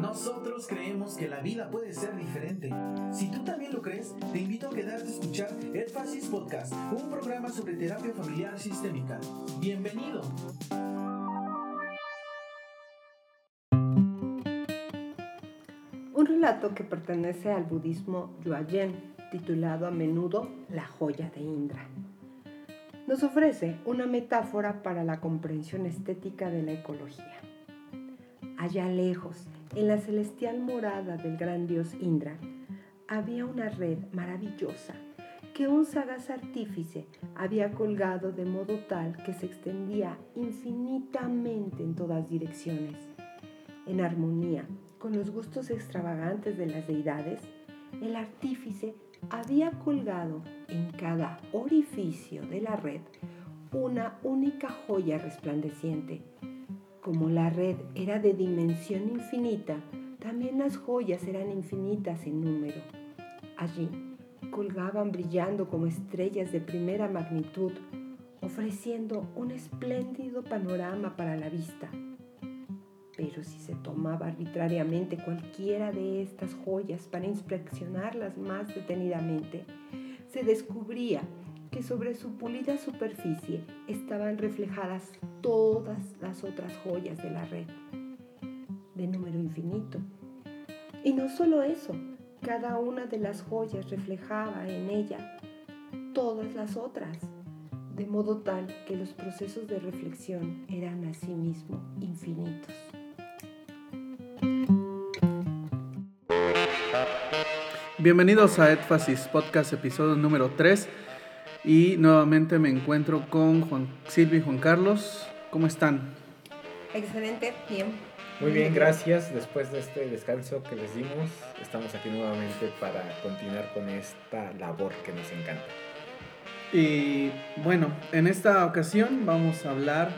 Nosotros creemos que la vida puede ser diferente. Si tú también lo crees, te invito a quedarte a escuchar Énfasis Podcast, un programa sobre terapia familiar sistémica. Bienvenido. Un relato que pertenece al budismo Yuayen, titulado a menudo La joya de Indra. Nos ofrece una metáfora para la comprensión estética de la ecología. Allá lejos, en la celestial morada del gran dios Indra, había una red maravillosa que un sagaz artífice había colgado de modo tal que se extendía infinitamente en todas direcciones. En armonía con los gustos extravagantes de las deidades, el artífice había colgado en cada orificio de la red una única joya resplandeciente como la red era de dimensión infinita, también las joyas eran infinitas en número. Allí colgaban brillando como estrellas de primera magnitud, ofreciendo un espléndido panorama para la vista. Pero si se tomaba arbitrariamente cualquiera de estas joyas para inspeccionarlas más detenidamente, se descubría que sobre su pulida superficie estaban reflejadas todas las otras joyas de la red, de número infinito. Y no solo eso, cada una de las joyas reflejaba en ella todas las otras, de modo tal que los procesos de reflexión eran asimismo infinitos. Bienvenidos a Énfasis Podcast, episodio número 3. Y nuevamente me encuentro con Juan Silvia y Juan Carlos. ¿Cómo están? Excelente, bien. Muy bien, gracias. Después de este descanso que les dimos, estamos aquí nuevamente para continuar con esta labor que nos encanta. Y bueno, en esta ocasión vamos a hablar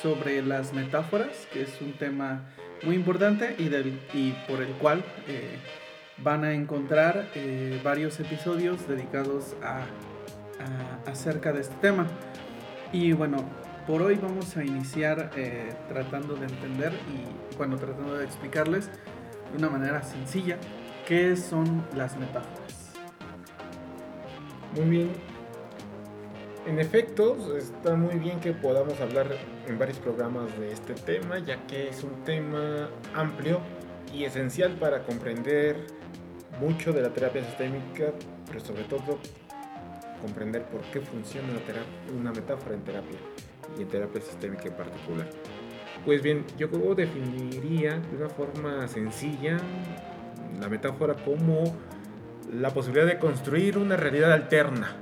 sobre las metáforas, que es un tema muy importante y, del, y por el cual eh, van a encontrar eh, varios episodios dedicados a acerca de este tema. Y bueno, por hoy vamos a iniciar eh, tratando de entender y bueno, tratando de explicarles de una manera sencilla qué son las metáforas. Muy bien. En efecto, está muy bien que podamos hablar en varios programas de este tema, ya que es un tema amplio y esencial para comprender mucho de la terapia sistémica, pero sobre todo comprender por qué funciona una, metáfora en terapia y en terapia sistémica en particular. Pues bien, yo definiría de una forma sencilla la metáfora como la posibilidad de construir una realidad alterna,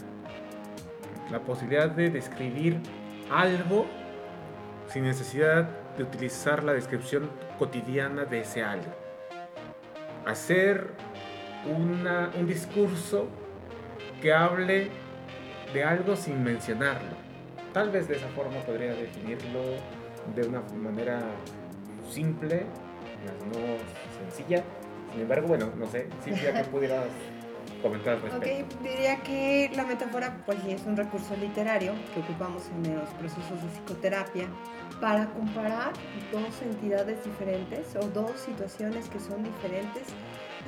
la posibilidad de describir algo sin necesidad de utilizar la descripción cotidiana de ese algo. Hacer un discurso que hable de algo sin mencionarlo. Tal vez de esa forma podría definirlo de una manera simple, no sencilla. Sin embargo, bueno, no sé, Silvia, que pudieras comentar al respecto? Ok, diría que la metáfora pues es un recurso literario que ocupamos en los procesos de psicoterapia para comparar dos entidades diferentes o dos situaciones que son diferentes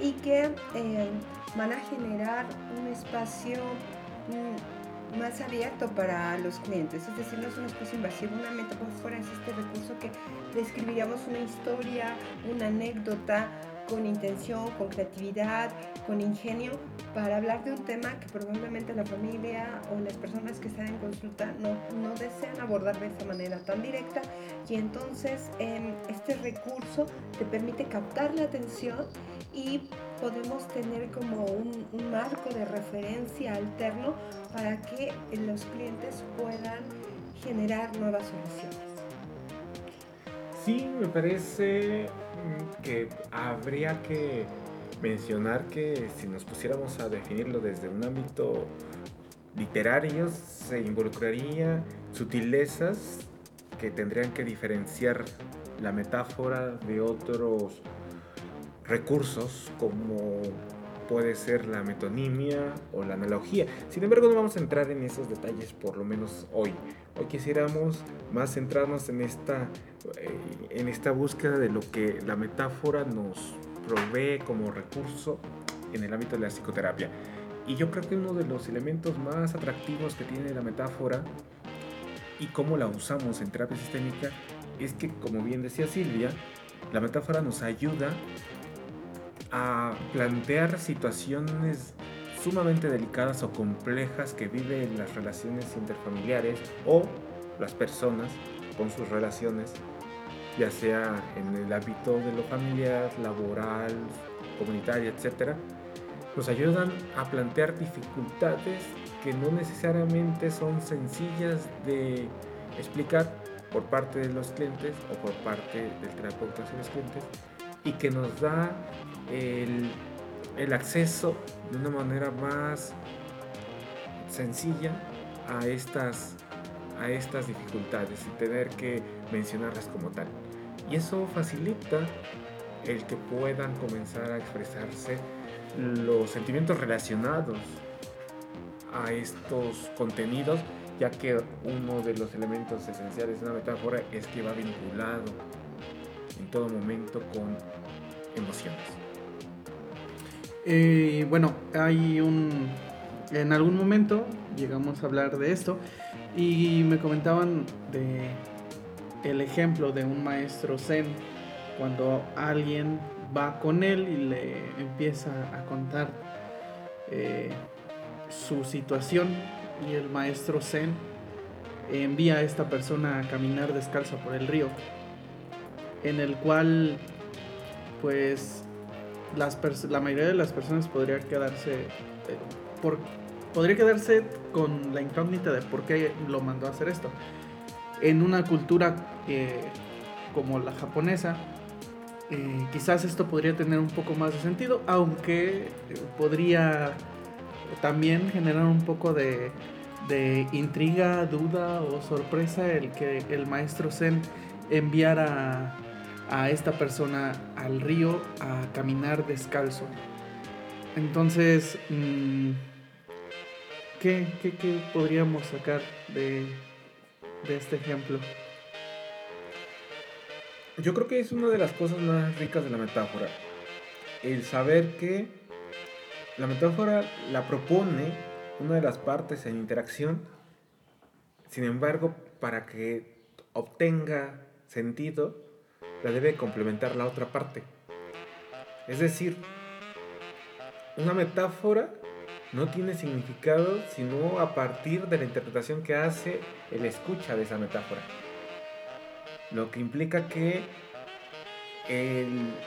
y que eh, van a generar un espacio mm, más abierto para los clientes, es decir, no es un espacio invasivo, una metáfora es este recurso que describiríamos una historia, una anécdota con intención, con creatividad, con ingenio, para hablar de un tema que probablemente la familia o las personas que están en consulta no, no desean abordar de esa manera tan directa. Y entonces em, este recurso te permite captar la atención y podemos tener como un, marco de referencia alterno para que los clientes puedan generar nuevas soluciones. Sí, me parece mm, que habría que mencionar que si nos pusiéramos a definirlo desde un ámbito literario, se involucraría sutilezas que tendrían que diferenciar la metáfora de otros recursos como puede ser la metonimia o la analogía. Sin embargo, no vamos a entrar en esos detalles por lo menos hoy. Hoy quisiéramos más centrarnos en esta, eh, en esta búsqueda de lo que la metáfora nos provee como recurso en el ámbito de la psicoterapia. Y yo creo que uno de los elementos más atractivos que tiene la metáfora y cómo la usamos en terapia sistémica es que, como bien decía Silvia, la metáfora nos ayuda a plantear situaciones sumamente delicadas o complejas que viven las relaciones interfamiliares o las personas con sus relaciones, ya sea en el ámbito de lo familiar, laboral, comunitario, etc., nos ayudan a plantear dificultades que no necesariamente son sencillas de explicar por parte de los clientes o por parte del terapeuta hacia los clientes y que nos da el, acceso de una manera más sencilla a estas, a estas dificultades y tener que mencionarlas como tal. Y eso facilita el que puedan comenzar a expresarse los sentimientos relacionados a estos contenidos, ya que uno de los elementos esenciales de una metáfora es que va vinculado en todo momento con emociones. Eh, bueno, hay un... En algún momento llegamos a hablar de esto y me comentaban de el ejemplo de un maestro zen cuando alguien va con él y le empieza a contar eh, su situación y el maestro zen envía a esta persona a caminar descalza por el río en el cual pues las la mayoría de las personas podría quedarse eh, por, podría quedarse con la incógnita de por qué lo mandó a hacer esto. En una cultura eh, como la japonesa, eh, quizás esto podría tener un poco más de sentido, aunque podría también generar un poco de, de intriga, duda o sorpresa el que el maestro Zen enviara a esta persona al río a caminar descalzo. Entonces, mm, ¿qué, podríamos sacar de, de este ejemplo? Yo creo que es una de las cosas más ricas de la metáfora. El saber que la metáfora la propone una de las partes en interacción, sin embargo, para que obtenga sentido, la debe complementar la otra parte. Es decir, una metáfora no tiene significado sino a partir de la interpretación que hace el escucha de esa metáfora. Lo que implica que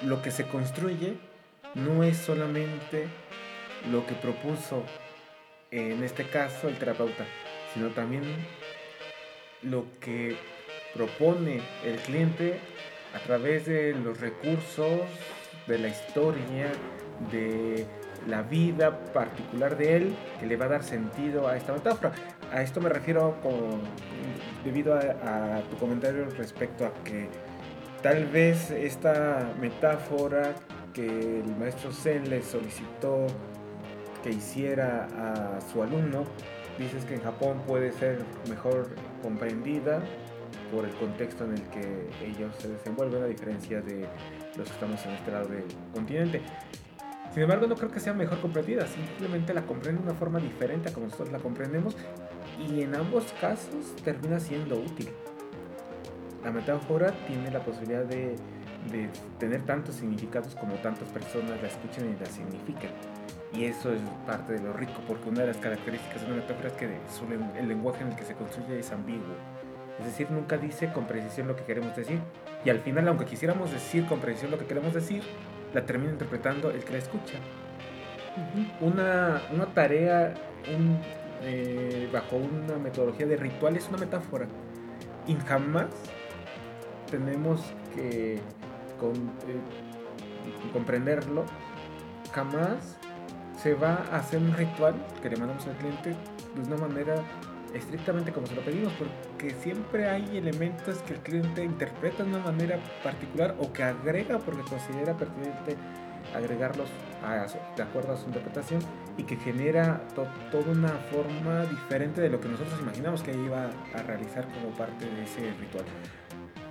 lo que se construye no es solamente lo que propuso en este caso el terapeuta, sino también lo que propone el cliente a través de los recursos, de la historia, de la vida particular de él, que le va a dar sentido a esta metáfora. A esto me refiero debido a, tu comentario respecto a que tal vez esta metáfora que el maestro Zen le solicitó que hiciera a su alumno, dices que en Japón puede ser mejor comprendida por el contexto en el que ellos se desenvuelven, a diferencia de los que estamos en este lado del continente. Sin embargo, no creo que sea mejor comprendida, simplemente la comprende de una forma diferente a como nosotros la comprendemos y en ambos casos termina siendo útil. La metáfora tiene la posibilidad de, tener tantos significados como tantas personas la escuchen y la signifiquen. Y eso es parte de lo rico, porque una de las características de una metáfora es que el lenguaje en el que se construye es ambiguo es decir, nunca dice con precisión lo que queremos decir. Y al final, aunque quisiéramos decir con precisión lo que queremos decir, la termina interpretando el que la escucha. una, tarea eh, bajo una metodología de ritual es una metáfora. Y jamás tenemos que eh, comprenderlo. Jamás se va a hacer un ritual que le mandamos al cliente de una manera estrictamente como se lo pedimos, porque siempre hay elementos que el cliente interpreta de una manera particular o que agrega porque considera pertinente agregarlos de acuerdo a su interpretación y que genera toda una forma diferente de lo que nosotros imaginamos que iba a realizar como parte de ese ritual.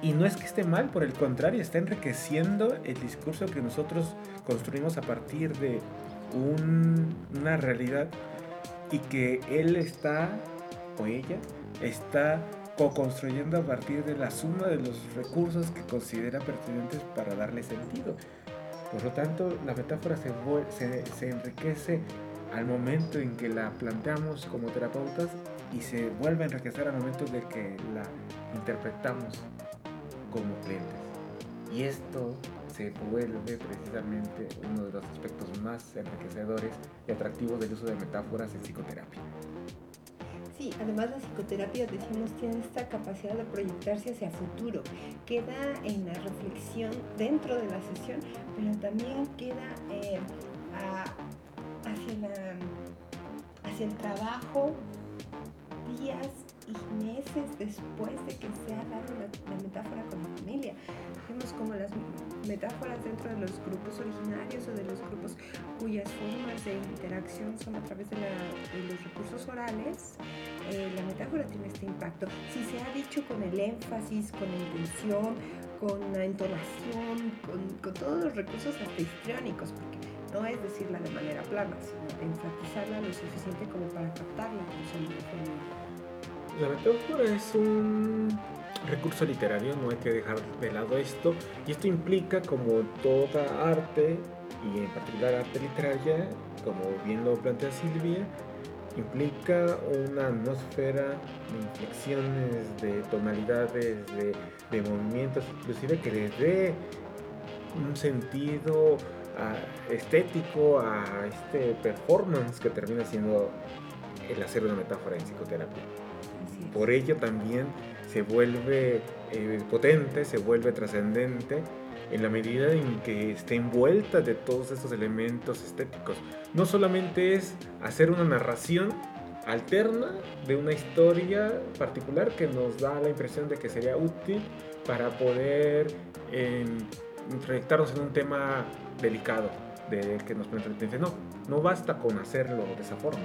Y no es que esté mal, por el contrario, está enriqueciendo el discurso que nosotros construimos a partir de una realidad y que él está, o ella, está co-construyendo a partir de la suma de los recursos que considera pertinentes para darle sentido. Por lo tanto, la metáfora se, enriquece al momento en que la planteamos como terapeutas y se vuelve a enriquecer al momento de que la interpretamos como clientes. Y esto se vuelve precisamente uno de los aspectos más enriquecedores y atractivos del uso de metáforas en psicoterapia. Sí, además la psicoterapia, decimos, tiene esta capacidad de proyectarse hacia futuro. Queda en la reflexión dentro de la sesión, pero también queda eh, hacia, hacia el trabajo días y meses después de que se ha dado la, metáfora con la familia. Vemos como las metáforas dentro de los grupos originarios o de los grupos cuyas formas de interacción son a través de, los recursos orales, eh, la metáfora tiene este impacto. Si se ha dicho con el énfasis, con la intención, con la entonación, con, con todos los recursos hasta histriónicos, porque no es decirla de manera plana, sino enfatizarla lo suficiente como para captar la femenina. La metáfora es un recurso literario, no hay que dejar de lado esto, y esto implica como toda arte, y en particular arte literaria, como bien lo plantea Silvia, implica una atmósfera de inflexiones, de tonalidades, de, movimientos, inclusive que le dé un sentido ah, estético a este performance que termina siendo el hacer una metáfora en psicoterapia. Por ello también se vuelve eh, potente, se vuelve trascendente en la medida en que esté envuelta de todos estos elementos estéticos. No solamente es hacer una narración alterna de una historia particular que nos da la impresión de que sería útil para poder eh, en un tema delicado de que nos plantea no, no basta con hacerlo de esa forma,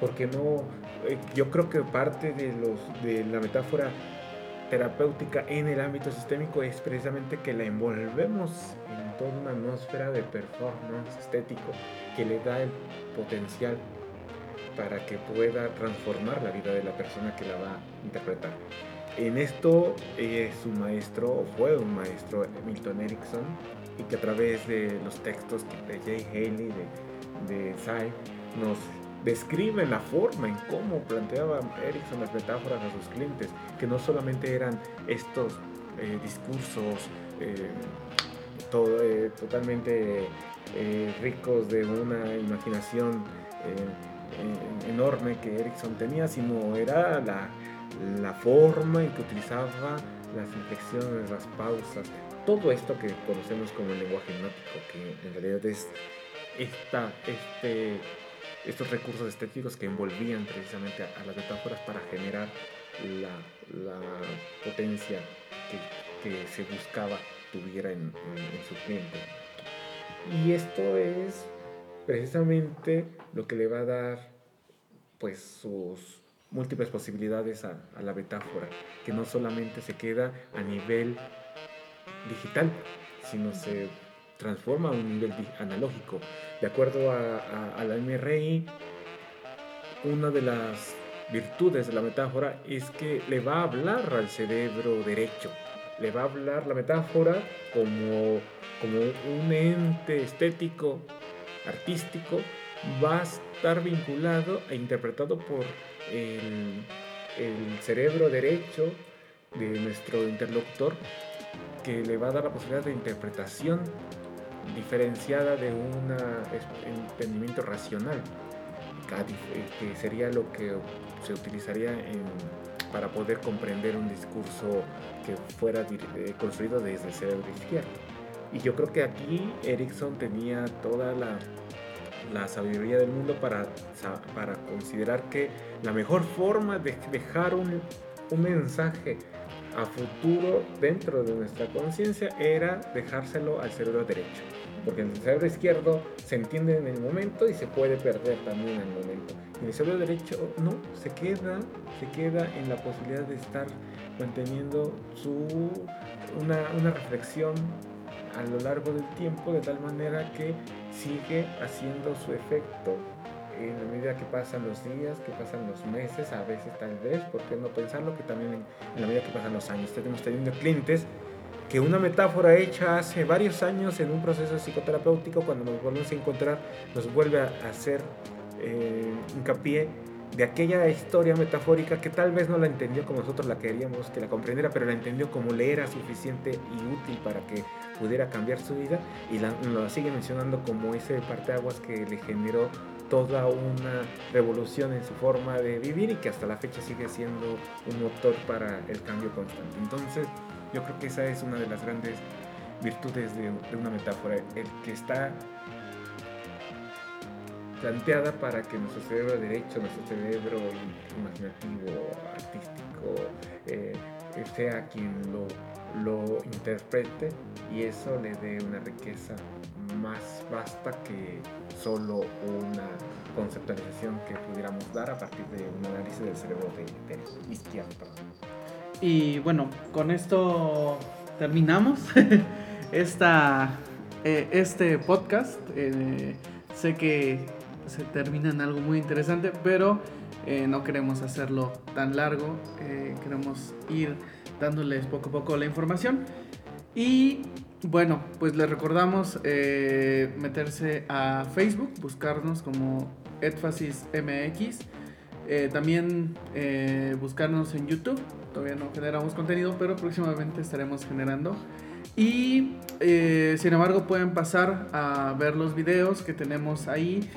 porque no, eh, yo creo que parte de, los, de la metáfora terapéutica en el ámbito sistémico es precisamente que la envolvemos en toda una atmósfera de performance estético que le da el potencial para que pueda transformar la vida de la persona que la va a interpretar. En esto eh, su maestro, fue un maestro, Milton Erickson, y que a través de los textos de Jay Haley, de, de nos describen la forma en cómo planteaba Erickson las metáforas a sus clientes, que no solamente eran estos eh, discursos eh, eh, totalmente ricos de una imaginación enorme que Erickson tenía, sino era la, la forma en que utilizaba las inflexiones, las pausas, todo esto que conocemos como el lenguaje hipnótico, que en realidad es esta, este, estos recursos estéticos que envolvían precisamente a, las metáforas para generar la, potencia que, se buscaba tuviera en, su cliente. Y esto es precisamente lo que le va a dar pues sus múltiples posibilidades a, a la metáfora, que no solamente se queda a nivel digital, sino se transforma a un nivel analógico. De acuerdo a, la MRI, una de las virtudes de la metáfora es que le va a hablar al cerebro derecho, le va a hablar la metáfora como, como un ente estético, artístico, va a estar vinculado e interpretado por el, el cerebro derecho de nuestro interlocutor que le va a dar la posibilidad de interpretación diferenciada de un entendimiento racional, que sería lo que se utilizaría para poder comprender un discurso que fuera eh, construido desde el cerebro izquierdo. Y yo creo que aquí Erickson tenía toda la, la sabiduría del mundo para, para considerar que la mejor forma de dejar un, un mensaje a futuro dentro de nuestra conciencia era dejárselo al cerebro derecho. Porque el cerebro izquierdo se entiende en el momento y se puede perder también en el momento. Y el cerebro derecho no, se queda, se queda en la posibilidad de estar manteniendo su, una, una reflexión a lo largo del tiempo de tal manera que sigue haciendo su efecto en la medida que pasan los días, que pasan los meses, a veces tal vez, ¿por qué no pensarlo? Que también en, la medida que pasan los años. Tenemos teniendo clientes que una metáfora hecha hace varios años en un proceso psicoterapéutico, cuando nos volvemos a encontrar, nos vuelve a hacer eh, hincapié de aquella historia metafórica que tal vez no la entendió como nosotros la queríamos que la comprendiera, pero la entendió como le era suficiente y útil para que pudiera cambiar su vida y la, lo sigue mencionando como ese parteaguas que le generó toda una revolución en su forma de vivir y que hasta la fecha sigue siendo un motor para el cambio constante. Entonces, yo creo que esa es una de las grandes virtudes de, una metáfora, el que está planteada para que nuestro cerebro derecho, nuestro cerebro imaginativo, artístico, eh, sea quien lo interprete y eso le dé una riqueza más vasta que solo una conceptualización que pudiéramos dar a partir de un análisis del cerebro de, de izquierdo. Y bueno, con esto terminamos esta, eh, este podcast. Eh, sé que se termina en algo muy interesante, pero eh, no queremos hacerlo tan largo, eh, queremos ir dándoles poco a poco la información. Y bueno, pues les recordamos eh, meterse a Facebook, buscarnos como Edfasis MX. también buscarnos en YouTube. Todavía no generamos contenido, pero próximamente estaremos generando. Y sin embargo pueden pasar a ver los videos que tenemos ahí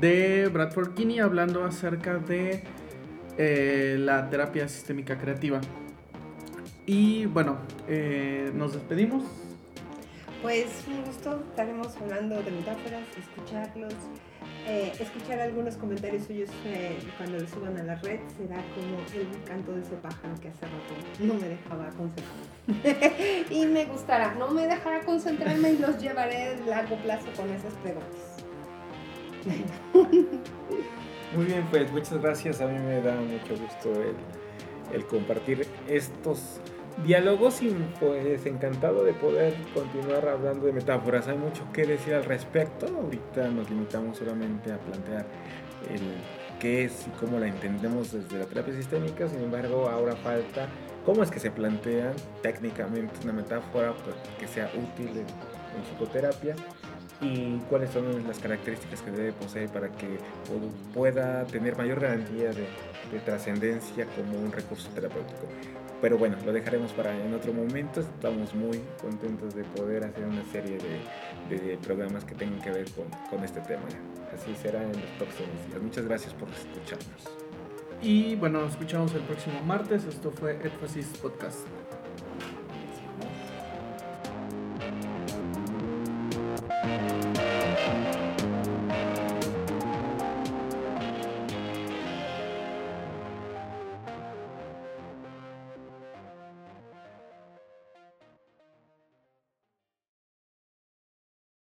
de Bradford Kinney hablando acerca de eh, la terapia sistémica creativa. Y bueno, eh, nos despedimos. Pues un gusto, estaremos hablando de metáforas, escucharlos, eh, escuchar algunos comentarios suyos cuando los suban a la red será como el canto de ese pájaro que hace rato no me dejaba concentrarme. y me gustará, no me dejará concentrarme y los llevaré a largo plazo con esas preguntas. Muy bien, pues muchas gracias. A mí me da mucho gusto el, compartir estos diálogos y pues encantado de poder continuar hablando de metáforas. Hay mucho que decir al respecto. Ahorita nos limitamos solamente a plantear qué es y cómo la entendemos desde la terapia sistémica. Sin embargo, ahora falta cómo es que se plantea técnicamente una metáfora que sea útil en psicoterapia y cuáles son las características que debe poseer para que pueda tener mayor garantía de, trascendencia como un recurso terapéutico. Pero bueno, lo dejaremos para en otro momento. Estamos muy contentos de poder hacer una serie de, programas que tengan que ver con, con, este tema. Así será en los próximos días. Muchas gracias por escucharnos. Y bueno, nos escuchamos el próximo martes. Esto fue Edfasis Podcast.